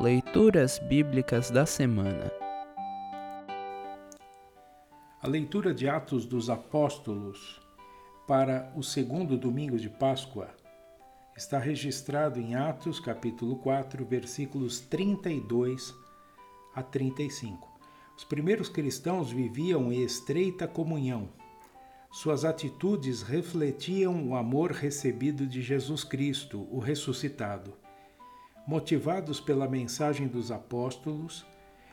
Leituras Bíblicas da Semana A leitura de Atos dos Apóstolos para o segundo domingo de Páscoa está registrado em Atos capítulo 4, versículos 32 a 35. Os primeiros cristãos viviam em estreita comunhão. Suas atitudes refletiam o amor recebido de Jesus Cristo, o ressuscitado motivados pela mensagem dos apóstolos,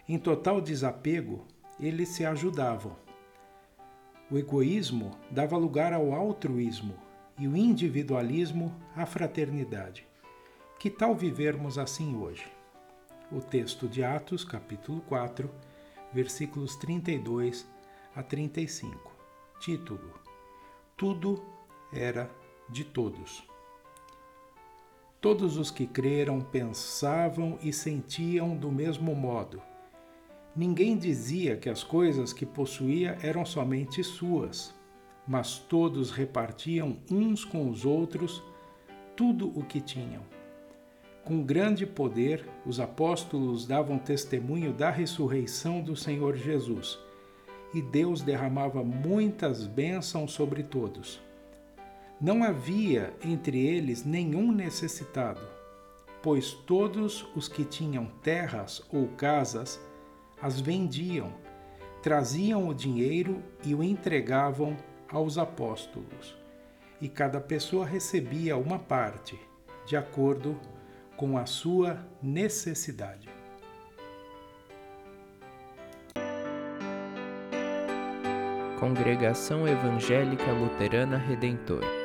em total desapego, eles se ajudavam. O egoísmo dava lugar ao altruísmo e o individualismo à fraternidade. Que tal vivermos assim hoje? O texto de Atos, capítulo 4, versículos 32 a 35. Título: Tudo era de todos. Todos os que creram pensavam e sentiam do mesmo modo. Ninguém dizia que as coisas que possuía eram somente suas, mas todos repartiam uns com os outros tudo o que tinham. Com grande poder, os apóstolos davam testemunho da ressurreição do Senhor Jesus, e Deus derramava muitas bênçãos sobre todos. Não havia entre eles nenhum necessitado, pois todos os que tinham terras ou casas as vendiam, traziam o dinheiro e o entregavam aos apóstolos, e cada pessoa recebia uma parte, de acordo com a sua necessidade. Congregação Evangélica Luterana Redentor